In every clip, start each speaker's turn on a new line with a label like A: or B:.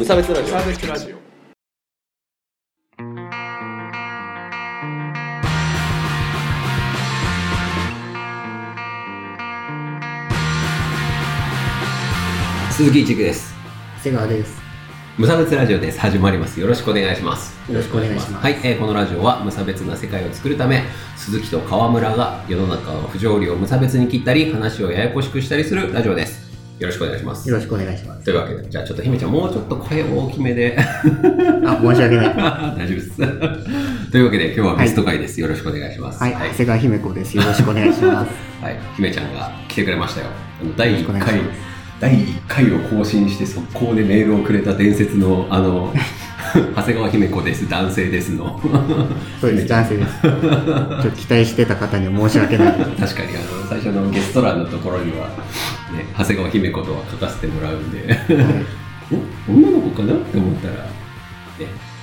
A: 無差別ラジオ。
B: サーベスラジオ。
A: 鈴木一育です。
C: 瀬川です。
A: 無差別ラジオです。始まります。よろしくお願いします。
C: よろしくお願いします。
A: はい、えーこのラジオは無差別な世界を作るため鈴木と川村が世の中の不条理を無差別に切ったり話をややこしくしたりするラジオですよろしくお願いします
C: よろしくお願いします。
A: というわけでじゃあちょっと姫ちゃんもうちょっと声を大きめで
C: あ、申し訳ない。は
A: 大丈夫ですというわけで今日はゲスト会です、よろしくお願いします
C: い、瀬川姫子です。よろしくお願いします。
A: はい、姫ちゃんが来てくれましたよ。あの第1
C: よろしくお願いし
A: 回第1回を更新して速攻でメールをくれた伝説の、あの、長谷川姫子です、男性ですの。
C: そうです、男性です。ちょっと期待してた方には申し訳ない。
A: 確かに、あの、最初のゲスト欄のところには、ね、長谷川姫子とは書かせてもらうんで、お女の子かな？って思ったら、ね、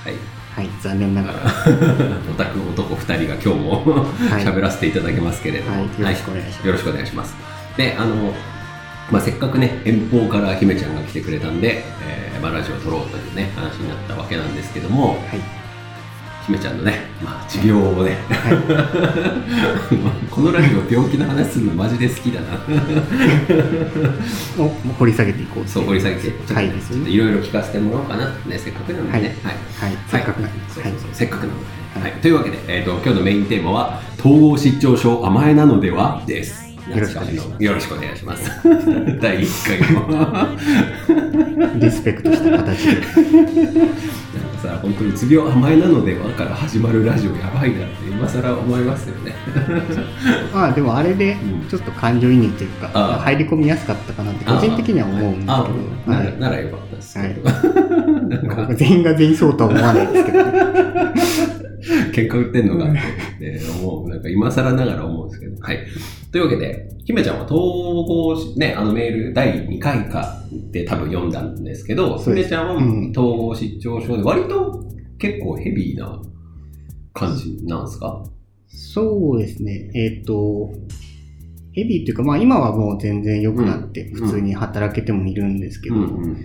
A: はい。
C: はい、残念ながら。
A: オタク男2人が今日も
C: はい
A: 喋らせていただきますけれども、
C: はいよろしくお願いします
A: よろしくお願いします。で、あの、まあ、せっかくね、遠方から姫ちゃんが来てくれたんで、えーまあ、ラジオを撮ろうというね、話になったわけなんですけども、
C: はい。
A: 姫ちゃんのね、まあ、持病をね、このラジオ病気の話するのマジで好きだな。
C: お、もう掘り下げていこう。
A: そう、掘り下げて、
C: い。
A: ちょっといろいろ聞かせてもらおうかな。ね、せっかくなのでね。はい。
C: はい、せっかくなんで。
A: そう
C: はい
A: そう。そうせっかくなので、
C: はい
A: はい。というわけで、えー、と今日のメインテーマは統合失調症甘えなのでは？です
C: よろしくお願いします。
A: よろしくお願いします。第1回の
C: リスペクトした形で。
A: なんかさ本当にうつ病甘えなのではから始まるラジオやばいなって今更思いますよね。
C: まあ、でもあれで
A: うん、
C: ちょっと感情移入というか、
A: ああ。
C: 入り込みやすかったかなって、個人的には思うんですけど、
A: あなら,、
C: はい。
A: ならよかったです、
C: はい。
A: なんか
C: 全員が全員そうとは思わないですけど、
A: 喧嘩売ってんのかって思う。なんか今更ながら思うんですけど。はい。というわけで、姫ちゃんは統合し、ね、あのメール第2回かで多分読んだんですけど、姫ちゃんは
C: うん。
A: 統合失調症で割と結構ヘビーな感じなんですか？
C: そうですね、えっ、と、ヘビーっていうか、まあ今はもう全然良くなって、
A: うん。
C: 普通に働けてもいるんですけど、
A: うんうん。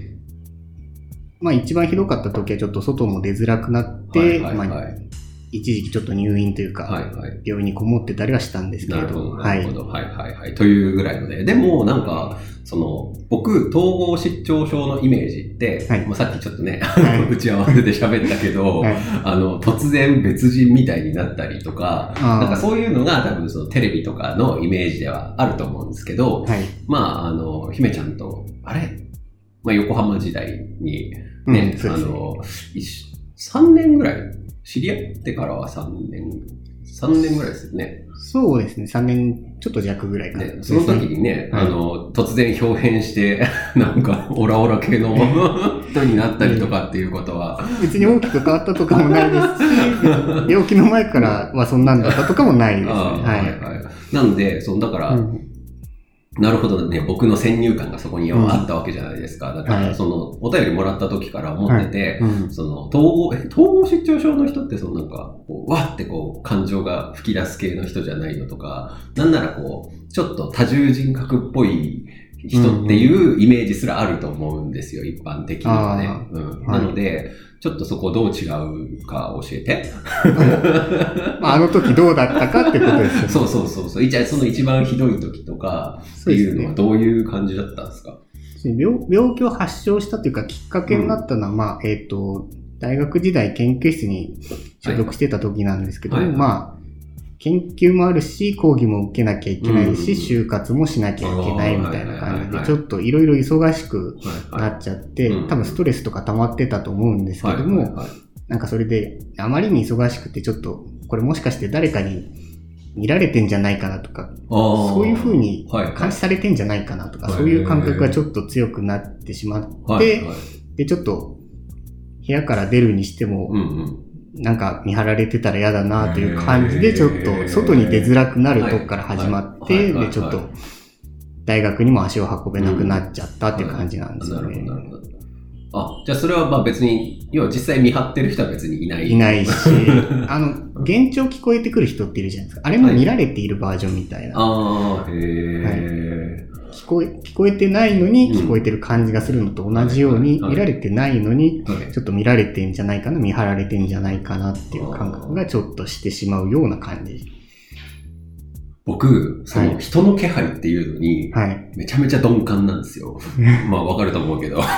C: まあ一番ひどかった時はちょっと外も出づらくなって、
A: はいはい
C: まあ
A: はい。
C: 一時期ちょっと入院というか、
A: はいはい。
C: 病院にこもってたりはしたんですけれど、
A: なるほど、な
C: はい
A: るほ。ど。はいはいはい。というぐらいので。でも、なんか、その、僕、統合失調症のイメージって、
C: はい
A: まあ、さっきちょっとね、
C: はい
A: 打ち合わせで喋ったけど、
C: はい
A: あの、突然別人みたいになったりとか、なんかそういうのが多分そのテレビとかのイメージではあると思うんですけど、
C: はい。
A: まあ、あの、姫ちゃんと、あれ？まあ、横浜時代に
C: うん
A: ね、
C: そうですね
A: あの、一3年ぐらい、知り合ってからは3年、3年ぐらいですよね。
C: そうですね、3年ちょっと弱ぐらいかな、
A: ね、その時にね、
C: はい
A: あの、突然表変して、なんか、オラオラ系の 人になったりとかっていうことは、
C: 別に大きく変わったとかもないですし、病気の前からはそんなんだったとかもないですね。は
A: はいはい。なんで、そう、だから、
C: い。うん
A: なるほどね、僕の先入観がそこにはあったわけじゃないですか。だから、
C: はい。
A: その、お便りもらった時から思ってて、
C: うん。
A: その、統合、え統合失調症の人って、そのなんか、こうわってこう、感情が吹き出す系の人じゃないのとか、なんならこう、ちょっと多重人格っぽい人っていうイメージすらあると思うんですよ、一般的にはね。
C: あ
A: うん。
C: はい。
A: なので、ちょっとそこどう違うか教えて。
C: まあ、あの時どうだったかってことですよね。
A: そうそうそうそう。一その一番ひどい時とかっていうのはどういう感じだったんですか？
C: 病病気を発症したというか、きっかけになったのは、まあ、えっ、と、大学時代研究室に所属してた時なんですけど、
A: はいはい
C: まあ、研究もあるし、講義も受けなきゃいけないし、
A: うん。
C: 就活もしなきゃいけないみたいな感じで、ちょっといろいろ忙しく
A: はい
C: なっちゃって、
A: うん。
C: 多分ストレスとか溜まってたと思うんですけども、なんかそれで、あまりに忙しくて、ちょっと、これもしかして誰かに見られてんじゃないかなとか、そういう風に
A: はいはい。
C: 監視されてんじゃないかなとか、
A: はい。
C: そういう感覚がちょっと強くなってしまって、で、ちょっと、部屋から出るにしてもなんか見張られてたら嫌だなという感じで、ちょっと外に出づらくなるとこから始まって、
A: はいはいはい
C: で、ちょっと、大学にも足を運べなくなっちゃったっていう感じなんですよね。
A: あ、じゃあそれはまあ別に、要は実際見張ってる人は別にいない。
C: いないし、あの、幻聴聞こえてくる人っているじゃないですか。あれも見られているバージョンみたいな。
A: ああ、へえ。
C: 聞こえ、聞こえてないのに
A: うん
C: 聞こえてる感じがするのと同じように、見られてないのに、
A: はい
C: ちょっと見られてんじゃないかな、見張られてんじゃないかなっていう感覚がちょっとしてしまうような感じ。
A: 僕、そ
C: はい
A: の人の気配っていうのに、
C: はい。
A: めちゃめちゃ鈍感なんですよ。まあわかると思うけど。だか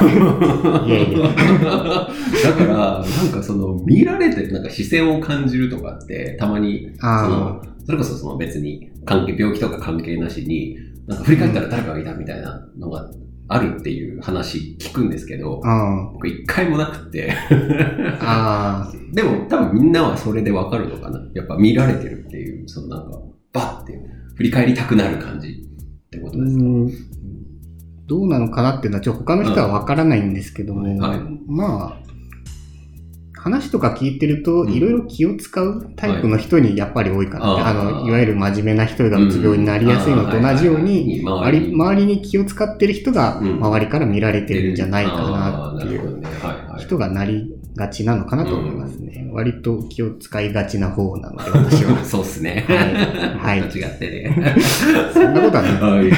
A: ら、なんかその見られてるなんか視線を感じるとかってたまに、そ
C: あ
A: の、それこそその別に関係、病気とか関係なしに、なんか振り返ったら誰かがいたみたいなのがあるっていう話聞くんですけど
C: あ、、あ
A: 僕一回もなくって。
C: あ、あ
A: でも多分みんなはそれでわかるのかな。やっぱ見られてるっていう、そのなんか、バッて振り返りたくなる感じってこ
C: あ、
A: とですか？
C: うんどうなのかなっていうのは、ちょっと他の人はわからないんですけども、
A: はい
C: まあ、話とか聞いてると、
A: うん
C: いろいろ気を使うタイプの人にやっぱり多いかなって、
A: はい
C: あの、いわゆる真面目な人がうつ病になりやすいのと同じように、
A: うん
C: 周り周りに気を使ってる人が
A: うん
C: 周りから見られてるんじゃないかなっていう。人がなりがちなのかなと思いますね。割と気を使いがちな方なので、私は。
A: そうっすね。
C: はいはい
A: 間違ってね。
C: そんなことはない。
A: はい。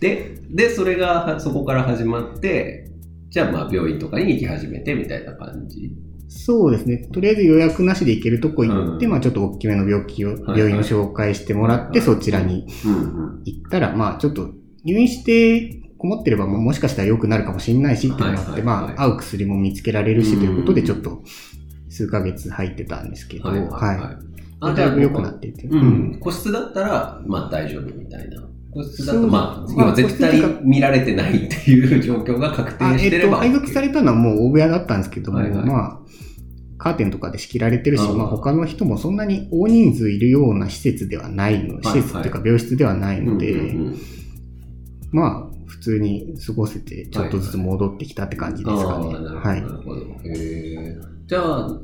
A: で、で、それがはそこから始まって、じゃあまあ病院とかに行き始めてみたいな感じ？
C: そうですね。とりあえず予約なしで行けるとこ行って、
A: うん
C: まあちょっと大きめの病気を、
A: はいはい
C: 病院を紹介してもらって、
A: はい
C: そちらに。行ったら、まあちょっと入院してこもってればももしかしたら良くなるかもしれないしっていうのがあって、
A: はいはいはい
C: まあ合う薬も見つけられるし
A: うん
C: ということでちょっと数ヶ月入ってたんですけど、
A: はい
C: はい。
A: はいはい。
C: あだいぶ良くなっていて。
A: うん。個室だったら、まあ大丈夫みたいな。個室だと、まあ、
C: まあ
A: 要は絶対見られてないっていう状況が確定してれば。
C: 配属されたのはもう大部屋だったんですけども、
A: はいはい
C: まあ、カーテンとかで仕切られてるし、
A: うん
C: まあ他の人もそんなに大人数いるような施設ではないの、
A: はい
C: 施設っていうか病室ではないので、まあ、普通に過ごせて、ちょっとずつ戻ってきたって感じですかね。
A: ああ、なるほど。
C: はい
A: な。るほど。へえ。じゃあ、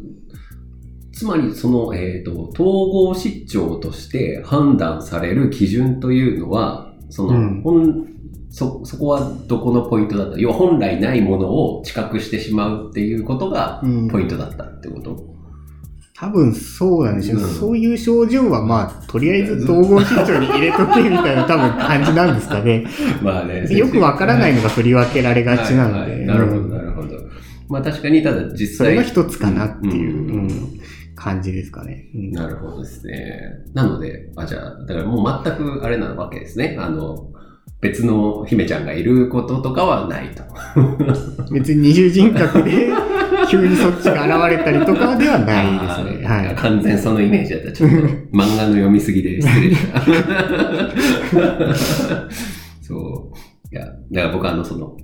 A: つまりその、えっ、と、統合失調として判断される基準というのは、その、
C: うん。
A: 本そ、そこはどこのポイントだった？要は本来ないものを知覚してしまうっていうことが
C: うん。
A: ポイントだったってこと、
C: 多分そうなんでしょう、
A: うん。
C: そういう症状はまあ、とりあえず統合失調に入れとけみたいな多分感じなんですかね。
A: まあね
C: よくわからないのが振り分けられがちなので。
A: はいはいなるほど、
C: うん
A: なるほど。まあ確かに、ただ実際。
C: それが一つかなっていう、
A: うん。
C: うん感じですかね。うん
A: なるほどですね。なので、あ、じゃあ、だからもう全くあれなわけですね。あの、別の姫ちゃんがいることとかはないと。
C: 別に二重人格で 急にそっちが現れたりとかではないですね。はい。
A: 完全そのイメージだった。ちょっと漫画の読みすぎで失礼した。そう。いや、だから僕あの、その、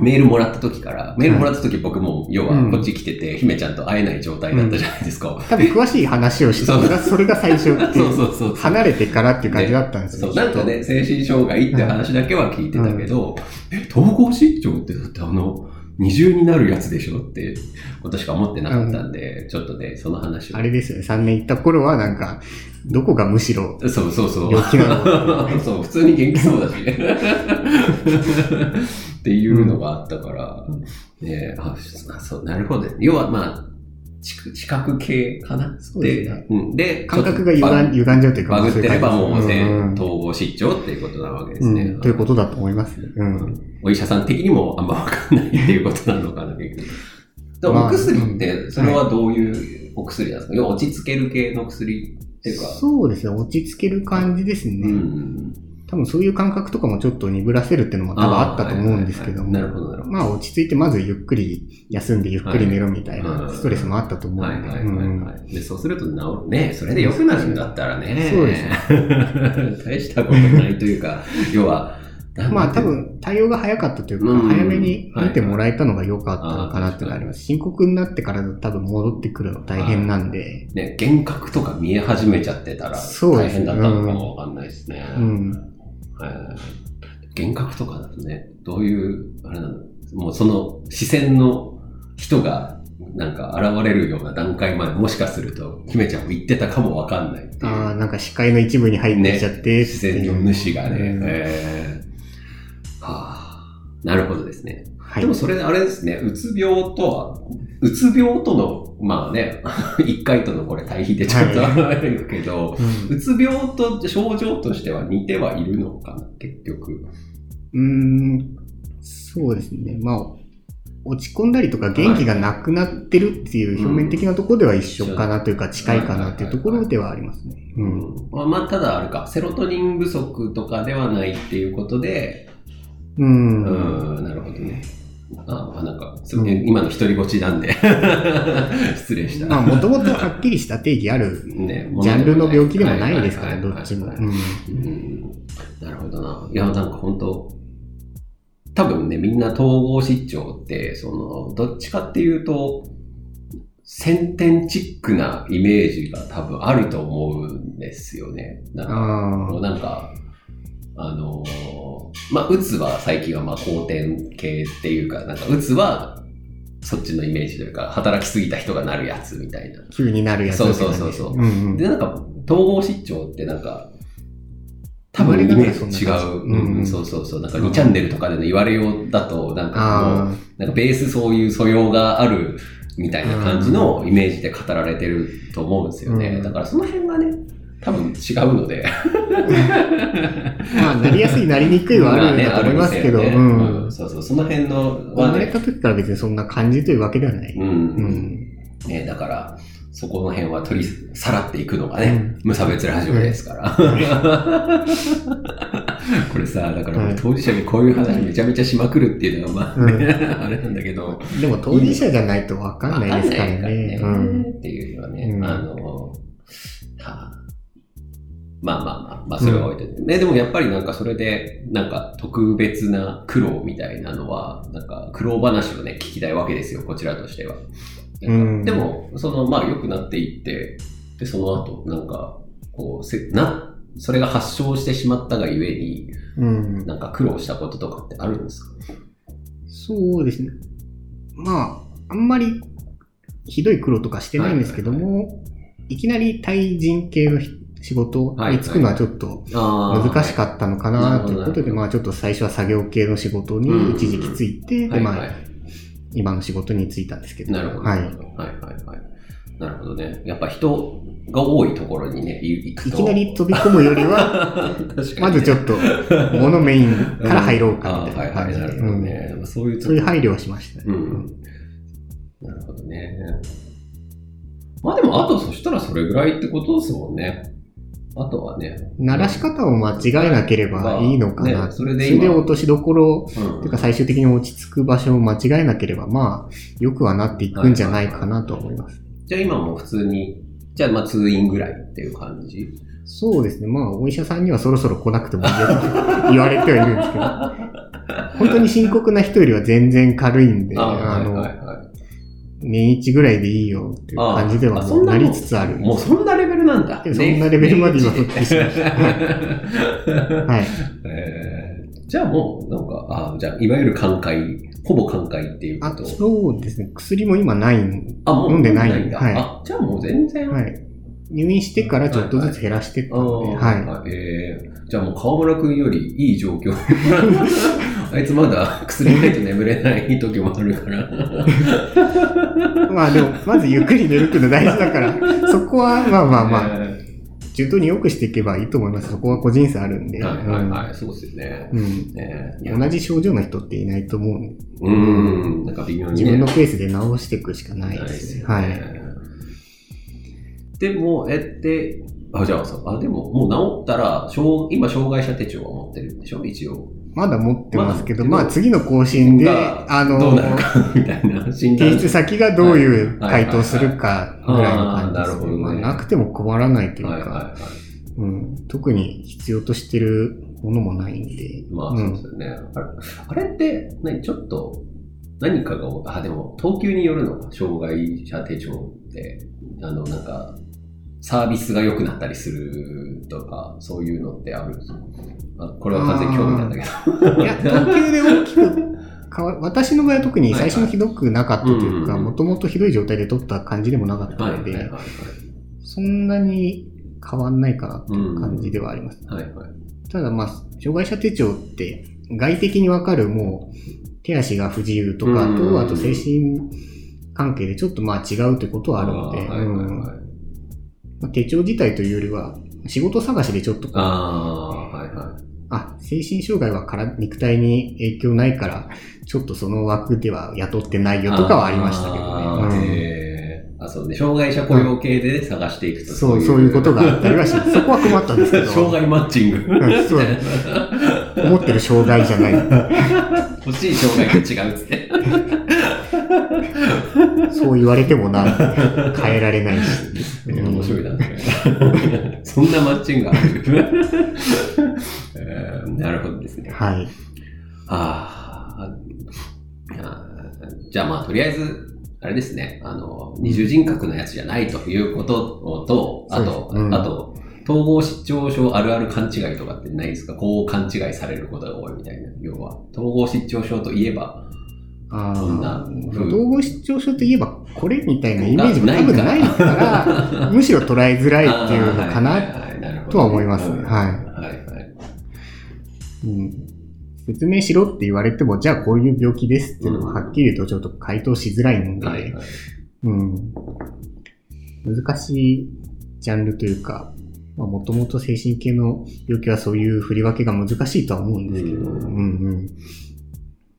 A: メールもらった時から、メールもらった時僕も、要はこっち来てて、姫ちゃんと会えない状態だったじゃないですか。
C: 多分詳しい話をした。のが、それが最初。
A: そうそうそう。
C: 離れてからっていう感じだったんですよ。
A: そう、なんかね、精神障害って話だけは聞いてたけど、え、統合失調ってだってあの、二重になるやつでしょって、ことしか思ってなかったんで、ちょっとね、その話を。
C: あれですよね、3年行った頃はなんか、どこがむしろ、
A: そうそうそう。
C: 病気なの？
A: そう、普通に元気そうだし。っていうのがあったから、ねあ、そう、なるほど。要はまあ、知知覚系かな？
C: そうですね
A: うん、で、
C: 感覚が歪ん歪んじゃうというか、
A: バグってればもう、
C: そういう感じ
A: 統合失調っていうことなわけですね。
C: うんうんということだと思いますね。うん。
A: お医者さん的にもあんまわかんないっていうことなのかな、結局。でも
C: まあ
A: お薬って、それはどういうお薬なんですか、要は落ち着ける系の薬っていうか。
C: そうですね、落ち着ける感じですね。
A: うん。
C: 多分そういう感覚とかもちょっと鈍らせるっていうのも多分あったと思うんですけども。まあ落ち着いてまずゆっくり休んでゆっくり寝ろみたい
A: は
C: ないストレスもあったと思うんで。
A: で、そうすると治る。ねそれで良くなるんだったらね。
C: そうです
A: ね。大したことないというか、要は、
C: まあ多分対応が早かったというか、
A: うん
C: 早めに見てもらえたのが良かったのかなっていうのがあります。深刻になってから多分戻ってくるの大変なんで。
A: ね、幻覚とか見え始めちゃってたら大変だったのかもわかんないですね。
C: うん。
A: はい幻覚とかだとね、どういう、あれなの？もうその視線の人がなんか現れるような段階までもしかすると、姫ちゃんも言ってたかもわかんないっていう。
C: ああ、なんか視界の一部に入ってきちゃって、
A: 視線の主がね。
C: うん
A: えーはあ、なるほどですね。
C: はい。
A: でもそれあれですね、うつ病とは、うつ病との、まあね、一回とのこれ対比でちょっと
C: は
A: あるけど、
C: うん
A: うつ病と症状としては似てはいるのかな、結局。
C: うーん、そうですね。まあ、落ち込んだりとか元気がなくなってるっていう表面的なところでは一緒かなというか近いかなっていうところではありますね。うん。
A: まあ、まあ、ただあるか、セロトニン不足とかではないっていうことで、
C: う。
A: うんん、なるほどね。あまあなんか、す
C: うん
A: 今の独りぼちなんで、失礼した。
C: まあ、もともとはっきりした定義ある
A: ね、
C: ジャンルの病気でもないですから、どっちも。
A: なるほどな。いや、なんか本当多分ね、みんな統合失調って、その、どっちかっていうと、先天チックなイメージが多分あると思うんですよね。なんか、
C: あ
A: のーまあ、うつは最近はまあ後天系っていうか、なんかうつはそっちのイメージというか、働きすぎた人がなるやつみたいな。
C: あ、急になるやつ、
A: そうそうそうそう。
C: うんうん。
A: で、なんか、統合失調ってなんか、多分イメージ違う。
C: うんうん。
A: うん、そうそうそう。なんか2チャンネルとかでの言われようだと、なんかもう、
C: あ
A: なんかベースそういう素養があるみたいな感じのイメージで語られてると思うんですよね。
C: うん。
A: だからその辺がね、多分違うので。
C: あ、まあ、なりやすい、なりにくいはあるんだと思いますけど、
A: まあねね。うん。そうそう、その辺のはね、
C: 生まれた時から別にそんな感じというわけではない。
A: うん、
C: うん。
A: ね、だから、そこの辺は取りさらっていくのがね、無差別ラジオですから。これさ、だから
C: はい。
A: 当事者にこういう話めちゃめちゃしまくるっていうのが、まあ、ね あれなんだけど、
C: でも当事者じゃないとわかんないですからね。
A: から
C: うん。
A: っていうのはね、
C: うん。
A: あの、はあまあまあまあ、まあそれは置いといて、ね、でもやっぱりなんかそれで、なんか特別な苦労みたいなのは、なんか苦労話をね、聞きたいわけですよ、こちらとしては。
C: うん
A: でも、その、まあ良くなっていって、で、その後、なんか、こう、せな、それが発症してしまったがゆえに、
C: うん。
A: なんか苦労したこととかってあるんですか？
C: そうですね。まあ、あんまりひどい苦労とかしてないんですけども、いきなり対人系の仕事に就くのはちょっと難し
A: っ
C: かったのかなということで、まあちょっと最初は作業系の仕事に一時期ついて、で、まあ。今の仕事に就いたんですけど。
A: なるほど。
C: はい。
A: はいはいはい。なるほどね。やっぱ人が多いところにね、い行くと。
C: いきなり飛び込むよりは、まずちょっと、物メインから入ろうかみたいな
A: はいはい、ね。そういう
C: そういう配慮はしましたね。
A: うん。なるほどね。まあでも、あとそしたらそれぐらいってことですもんね。あとはね。
C: 鳴らし方を間違えなければいいのかな。
A: ねそれで
C: それで
A: 今
C: 落としどころ、
A: うん
C: ていうか最終的に落ち着く場所を間違えなければ、まあ、よくはなっていくんじゃないかなと思います。
A: じゃあ今もう普通に、じゃあまあ通院ぐらいっていう感じ？
C: そうですね。まあ、お医者さんにはそろそろ来なくてもいいよって 言われてはいるんですけど、本当に深刻な人よりは全然軽いんで、あの、
A: はいはいはい。
C: 年一ぐらいでいいよっていう感じでは
A: あ
C: もうなりつつある。
A: もうそんなレベルなんだ。
C: そんなレベルまで今復帰しました
A: は
C: はい。
A: えーじゃあもう、なんか、あじゃあ、いわゆる寛解、ほぼ寛解っていうこ
C: あ
A: と。
C: そうですね。薬も今ないん
A: あ、もう
C: 飲んでない
A: んだ。
C: はい
A: あ、じゃあもう全然。
C: はい。入院してからちょっとずつ減らしてった
A: あ
C: ので、
A: ー
C: はい。
A: えーじゃあもう川村くんよりいい状況。あいつまだ薬ないと眠れない時もあるから。
C: まあでも、まずゆっくり寝るっていうの大事だから、そこはまあまあまあ、
A: え
C: 順当に良くしていけばいいと思います。そこは個人差あるんで。
A: ーはいはいはい、そうですよね。
C: うん同じ症状の人っていないと思う
A: うーん、なんか微妙にね。
C: 自分のペースで治していくしかないで
A: すすよね。
C: はい。
A: でも、えって、あ、じゃあさ、あ、でも、もう治ったら、障今、障害者手帳は持ってるんでしょ？一応。
C: まだ持ってますけど、
A: ま
C: あ次の更新で、
A: が
C: あの、
A: どうなるか、みたいな。
C: 提出先がどういう回答するかぐらいの感じです
A: はいはいはいあーなるほどね。
C: まあなくても困らないというか、特に必要としてるものもないんで。
A: まあ、
C: うん
A: そうですよね。あれあれって、何、ちょっと、何かが、あ、でも、等級によるのか、障害者手帳って、あの、なんか、サービスが良くなったりするとか、そういうのってある？んですかあこれは完全に興味なんだけど。
C: いや、等級で大きく変わ、私の場合は特に最初にひどくなかったというか、もともとひどい状態で取った感じでもなかったので。そんなに変わんないかなっていう感じではあります。
A: はいはい。
C: ただまあ、障害者手帳って外的にわかるもう手足が不自由とか
A: うん
C: と、あと精神関係でちょっとまあ違うってことはあるので、まあ手帳自体というよりは仕事探しでちょっとこう
A: ああ、はいは
C: あ、精神障害はから肉体に影響ないから、ちょっとその枠では雇ってないよとかはありましたけどね。
A: あ、そうね。障害者雇用系で探していくと。
C: うん、そう、そういうことがあったりはし。そこは困ったんですけど。
A: 障害マッチング。
C: うんそう 思ってる障害じゃない。
A: 欲しい障害が違うっつって。
C: そう言われてもな、変えられないし。
A: 面白いな。そんなマッチングある、えーなるほどですね。
C: はい。
A: ああ、じゃあまあとりあえず、あれですね、あの、二重人格のやつじゃないということと、あと、
C: うん
A: あと、統合失調症あるある勘違いとかってないですか？こう勘違いされることが多いみたいな。要は、統合失調症といえば、
C: ああ、
A: 風
C: 統合失調症といえば、これみたいなイメージも多分ないか。ら、むしろ捉えづらいっていうのかな、とは思いますね。
A: うん
C: はい。
A: はい。はい。
C: うん。説明しろって言われても、じゃあこういう病気ですっていうのをはっきりとちょっと回答しづらいので、
A: はいはい。
C: うん。難しいジャンルというか、まあ、もともと精神系の病気はそういう振り分けが難しいとは思うんですけど、
A: う
C: うんんうん。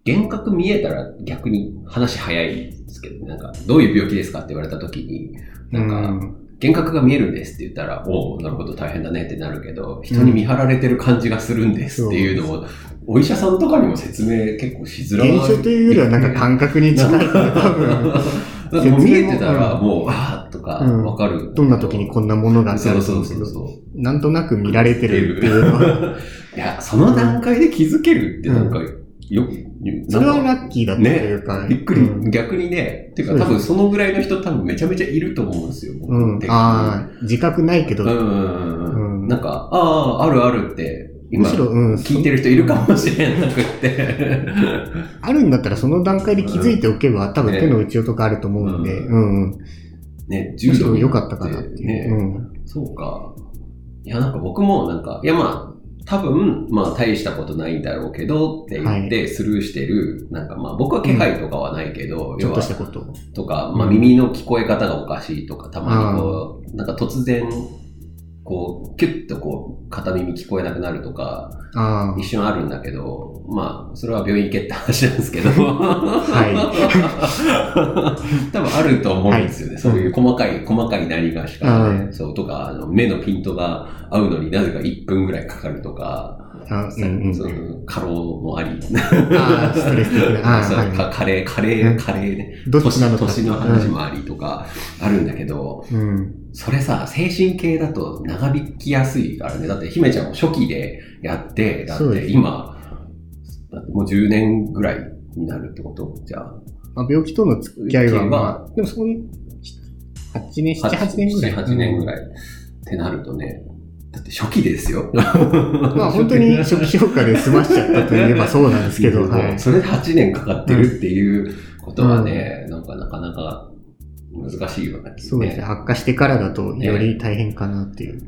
A: 幻覚見えたら逆に話早いですけど、なんか、どういう病気ですかって言われた時に、なんか、
C: うん。
A: 幻覚が見えるんですって言ったら、おおなるほど大変だねってなるけど、人に見張られてる感じがするんですっていうのを、お医者さんとかにも説明結構しづらい。
C: 現象というよりはなんか感覚に近い 多分、
A: だってもう見えてたら、もう、あーとか、
C: うん。
A: わかる。
C: どんな時にこんなものがあ
A: そう。そう
C: ると思うんですけど、
A: そうそう。
C: なんとなく見られてるっていうのは、
A: いや、その段階で気づけるってなんか、よく、
C: それはラッキーだったというか、
A: びっくり、
C: うん。
A: 逆にね、っていうか多分そのぐらいの人多分めちゃめちゃいると思うんですよ。僕
C: うん。ああ、自覚ないけど、
A: うんうんなんか、ああ、あるあるって、今、
C: むしろ、うん、
A: 聞いてる人いるかもしれなくって。
C: あるんだったらその段階で気づいておけば、多分
A: ね
C: 手の打ちようとかあると思うんで、
A: う
C: うん、うん。
A: ね、
C: む
A: 重度に
C: しろ良かったかなっていう。
A: ね、
C: うん。
A: そうか。いや、なんか僕もなんか、いやまあ、多分、まあ大したことないんだろうけどって言ってスルーしてる、なんかまあ僕は気配とかはないけど、
C: ちょっと
A: 要は
C: したこと。
A: とか、まあ耳の聞こえ方がおかしいとか、たまにこう、なんか突然、こう、キュッとこう、片耳聞こえなくなるとか、一瞬あるんだけど、まあ、それは病院行けって話なんですけど、
C: はい。
A: 多分あると思うんですよね。
C: はい。
A: そういう細かい、細かい何がしかね、
C: う
A: そう、とか、あの、目のピントが合うのになぜか1分ぐらいかかるとか、
C: あうんうん
A: その過労もあり、
C: ああ、ストレス的な。ああ、
A: そう
C: はい
A: かカレー、カレー、
C: うん
A: カレーね、
C: どっちなのか。
A: 年の話もありとか、あるんだけど、
C: うん。
A: それさ、精神系だと長引きやすいからね。だって、姫ちゃんも初期でやって、だって今、だってもう10年ぐらいになるってこと？じゃあ。
C: まあ、病気との付き合いは、まあ、でもそういう、8年、7、8年ぐらい
A: ？7 8年ぐ
C: い。
A: らい。ってなるとね、だって初期ですよ。
C: まあ本当に初期評価で済ましちゃったといえばそうなんですけど、はい。
A: それで8年かかってるっていうことはね、なんかなかなか難しいよね。
C: そうですね。悪化してからだとより大変かなっていう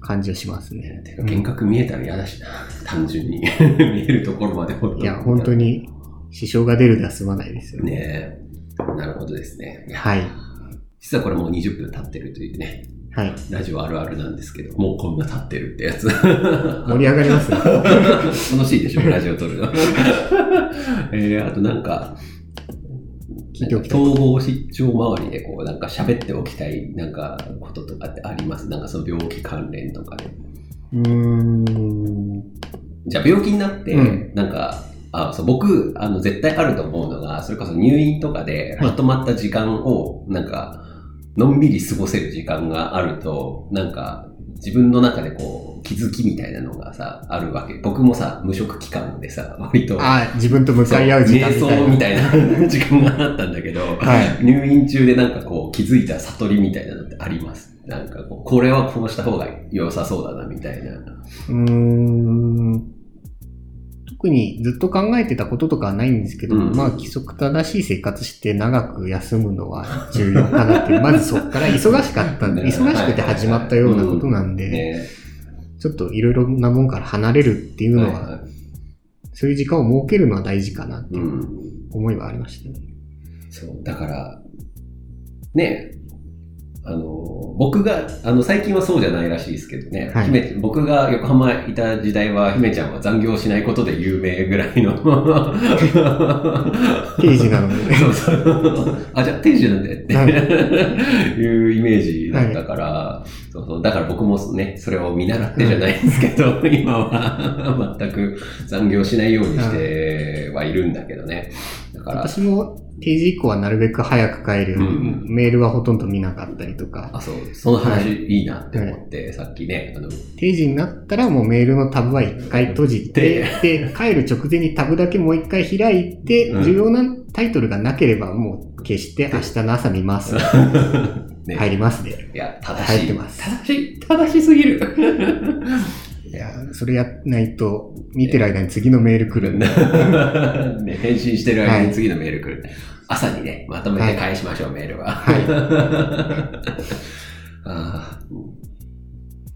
C: 感じはしますね。
A: てか、幻覚見えたら嫌だしな。単純に。見えるところまで
C: いや、本当。に支障が出るでは済まないですよね。
A: ねえ。なるほどですね。
C: はい。
A: 実はこれもう20分経ってるというね、
C: はい。
A: ラジオあるあるなんですけど、もうこんな経ってるってやつ。
C: 盛り上がりますね。
A: 楽しいでしょ、ラジオ撮るの。えー、あとなんか、統合失調周りでこう、なんか喋っておきたい、なんか、こととかってあります？なんかその病気関連とかで。
C: うーん。
A: じゃあ病気になって、
C: うん
A: なんか、あそう僕あの、絶対あると思うのが、それこそ入院とかで
C: はい
A: まとまった時間を、なんか、のんびり過ごせる時間があると、なんか、自分の中でこう、気づきみたいなのがさ、あるわけ。僕もさ、無職期間でさ、割と、
C: ああ、自分と向かい合う時間みたいな。
A: 瞑想みたいな時間があったんだけど、
C: はい。
A: 入院中でなんかこう気づいた悟りみたいなのってあります？なんかこう、これはこうした方が良さそうだなみたいな。
C: うーん。特にずっと考えてたこととかはないんですけど、
A: うん
C: まあ規則正しい生活して長く休むのは重要かなっていう。まずそっから忙しかったんで、
A: ね
C: 忙しくて始まったようなことなんで、
A: ね
C: ちょっといろいろなもんから離れるっていうのは、
A: はいはい
C: そういう時間を設けるのは大事かなって
A: う。
C: いうん思いはありましたね。
A: そう、だから、ねあの、僕が、あの、最近はそうじゃないらしいですけどね。
C: はい
A: 姫僕が横浜いた時代は、姫ちゃんは残業しないことで有名ぐらいの。
C: 定時なので。
A: そうそう。あ、じゃあ定時なんでって、
C: はい
A: いうイメージだったから、そうそう。だから僕もね、それを見習ってじゃないんですけど、今は全く残業しないようにしてはいるんだけどね。だから、
C: 私も定時以降はなるべく早く帰る。ように、
A: うん。
C: メールはほとんど見なかったりとか、
A: あ、そう、その話
C: はい
A: いいなって思って、さっきね、あの、
C: 定時になったらもうメールのタブは一回閉じて、で、帰る直前にタブだけもう一回開いて、
A: うん。
C: 重要なタイトルがなければもう消して明日の朝見ます。
A: ね、
C: 入りますで。
A: いや、正しい。
C: 入ってます
A: 正しい、正しすぎる。
C: いや、それやんないと、見てる間に次のメール来るんで。
A: ね、返信してる間
C: はい
A: に次のメール来る。朝にね、まとめて返しましょう、メールは。
C: はい。
A: あー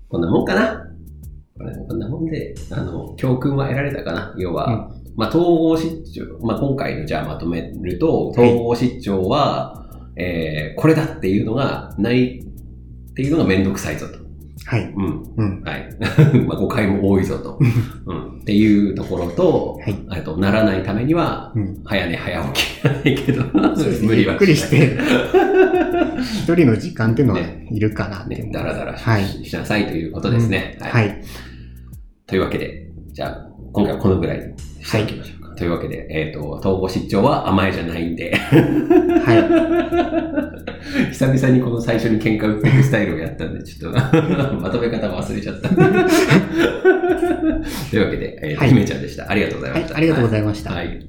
A: こんなもんかなこんなもんで、あの、教訓は得られたかな要は、まあ、統合失調、まあ、今回のじゃあまとめると、
C: はい
A: 統合失調は、えーこれだっていうのがないっていうのがめんどくさいぞと。
C: はい。
A: うん。
C: うん。
A: はい。まあ誤解も多いぞと。うん。っていうところと、
C: はい。
A: あと、ならないためには、
C: うん。
A: 早寝早起きじゃないけど、
C: そうですね
A: 無理は
C: ゆっくりして、一人の時間っていうのは
A: ね
C: いるかな
A: ね、
C: う。
A: だらだらし,、
C: はい
A: しなさいということですね。
C: はい。
A: というわけで、じゃあ、今回はこのぐらいにしておきましょうか。というわけで、えっ、と、統合失調は甘えじゃないんで、
C: は
A: 久々にこの最初に喧嘩売っていくスタイルをやったんで、ちょっと まとめ方忘れちゃった。というわけで、えーと
C: はい
A: ひめちゃんでした。ありがとうござい
C: い。
A: ました。
C: はい。ありがとうございました。
A: はい。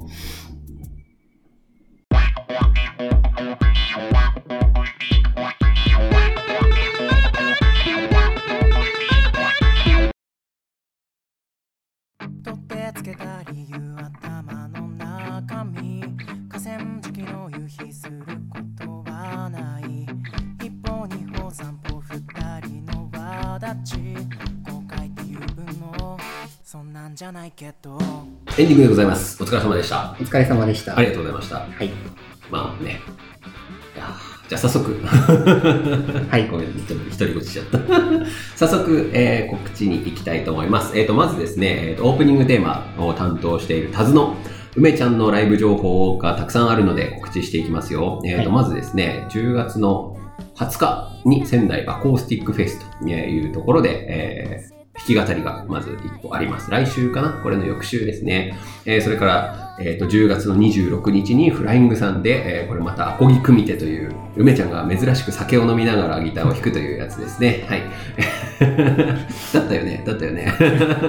B: 後悔っていうのそんなんじゃないけど
A: エンディングでございます。お疲れ様でした。
C: お疲れ様でした。
A: ありがとうございました。
C: はい。
A: まあね。じゃあ早速。
C: はい
A: ごめん、ちょっと独り言しちゃった。早速、えー告知に行きたいと思います。えっ、と、まずですね、えーと、オープニングテーマを担当しているタズの梅ちゃんのライブ情報がたくさんあるので告知していきますよ。えっ、と、
C: はい
A: まずですね、10月の20日に仙台アコースティックフェスというところで、えー弾き語りがまず1個あります。来週かな？これの翌週ですね。えーそれから、えーと、10月の26日にフライングさんで、えーこれまたアコギ組手という、梅ちゃんが珍しく酒を飲みながらギターを弾くというやつですね。はい。だったよね。だったよね。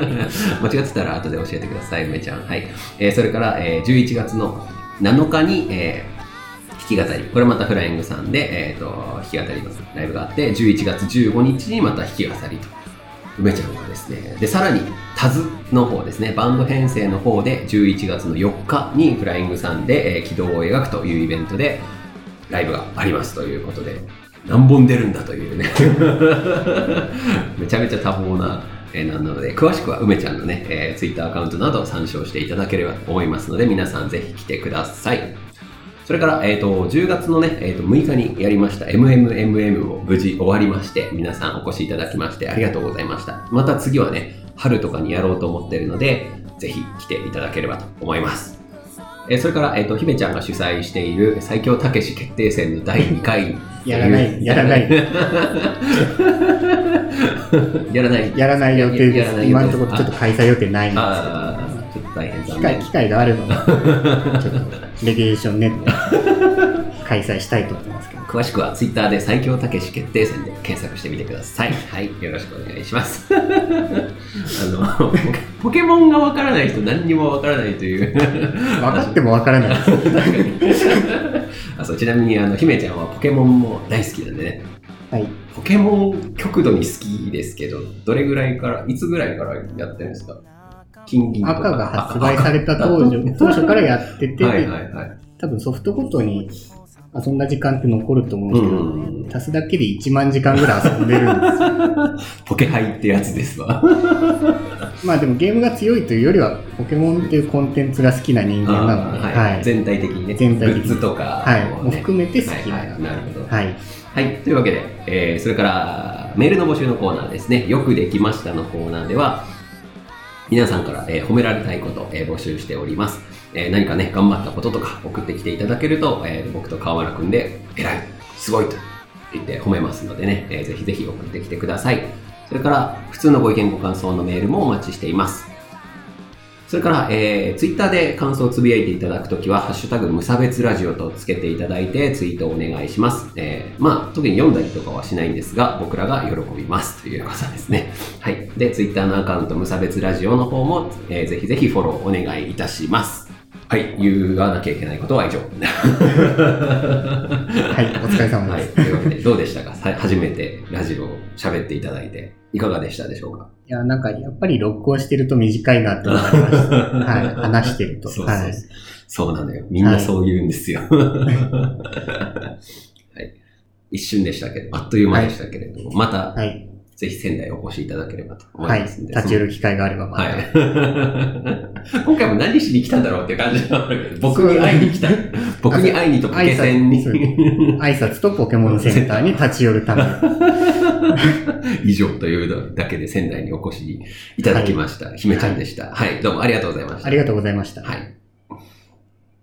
A: 間違ってたら後で教えてください、梅ちゃん。はい。えーそれから、えー11月の7日に、えーき語り。これまたフライングさんで、えっ、と、弾き語りのライブがあって、11月15日にまた弾き語りと。梅ちゃんがですね、で、さらに、タズの方ですね、バンド編成の方で、11月の4日にフライングさんで、えー軌道を描くというイベントで、ライブがありますということで、何本出るんだというね、めちゃめちゃ多忙な、えーなので、詳しくは梅ちゃんのね、えー、ツイッターアカウントなど参照していただければと思いますので、皆さんぜひ来てください。それから、えっ、と、10月のね、えっ、と、6日にやりました MMMM を無事終わりまして、皆さんお越しいただきましてありがとうございました。また次はね、春とかにやろうと思っているので、ぜひ来ていただければと思います。えーそれから、えっ、と、ひめちゃんが主催している最強たけし決定戦の第2回。
C: やらない、やらない、
A: やらない。
C: やらない予定です。今のところちょっと開催予定ないんです
A: ああ、ちょっと大変
C: けど、機会。機会があるので、ちょっとレギュレーションね、開催したいと思いますけど。
A: 詳しくはツイッターで最強たけし決定戦で検索してみてください。はい、よろしくお願いします。あの、ポケポケモンがわからない人何にもわからないという。
C: 分かっても分からないです。
A: あそうちなみにあの姫ちゃんはポケモンも大好きなんでね。
C: はい。
A: ポケモン極度に好きですけど、どれぐらいから、いつぐらいからやってるんですか？金銀
C: 赤が発売された
A: 赤
C: 当初 当初からやってて、
A: はいはいはい。
C: 多分ソフトごとに遊んだ時間って残ると思うんですけど、
A: うん
C: 足すだけで1万時間ぐらい遊んでるんですよ。
A: ポケハイってやつですわ。
C: まあでもゲームが強いというよりは、ポケモンっていうコンテンツが好きな人間なので、
A: はい
C: はい。
A: 全体的にね。
C: 全体的に
A: グッズとか、
C: はいもう含めて好きな
A: はいはいなるほど。
C: はい。
A: はい。というわけで、えー、それから、メールの募集のコーナーですね。よくできましたのコーナーでは、皆さんから、えー褒められたいこと、えー募集しております。えー何かね、頑張ったこととか送ってきていただけると、え僕と川村くんで、偉い、すごいと言って褒めますのでね、えーぜひぜひ送ってきてください。それから、普通のご意見ご感想のメールもお待ちしています。それから、えー、ツイッターで感想をつぶやいていただくときは、ハッシュタグ無差別ラジオとつけていただいて、ツイートをお願いします。えー、まあ、特に読んだりとかはしないんですが、僕らが喜びますということですね。はい。で、ツイッターのアカウント無差別ラジオの方も、えーぜひぜひフォローお願いいたします。はい。言わなきゃいけないことは以上。
C: はい、お疲れ様
A: はい。
C: です。
A: というわけで、どうでしたか？さ初めてラジオを喋っていただいて、いかがでしたでしょうか？
C: いや、なんか、やっぱり録音してると短いなって思いました。はい、話してると。
A: そうそうそう
C: はい。
A: そうなのよ。みんなそう言うんですよ。はい。一瞬でしたけど、あっという間でしたけれども、また、
C: はい。
A: ぜひ仙台お越しいただければと思い
C: はい。
A: ますんで。
C: 立ち寄る機会があればまた。
A: はい。今回も何しに来たんだろうっていう感じがあるけど、僕に会いに来た。僕に会いにとポケセンに。
C: 挨拶とポケモンセンターに立ち寄るため。
A: 以上というだけで仙台にお越しいただきました。姫ちゃんでした。はい。どうもありがとうございました。
C: ありがとうございました。
A: はい。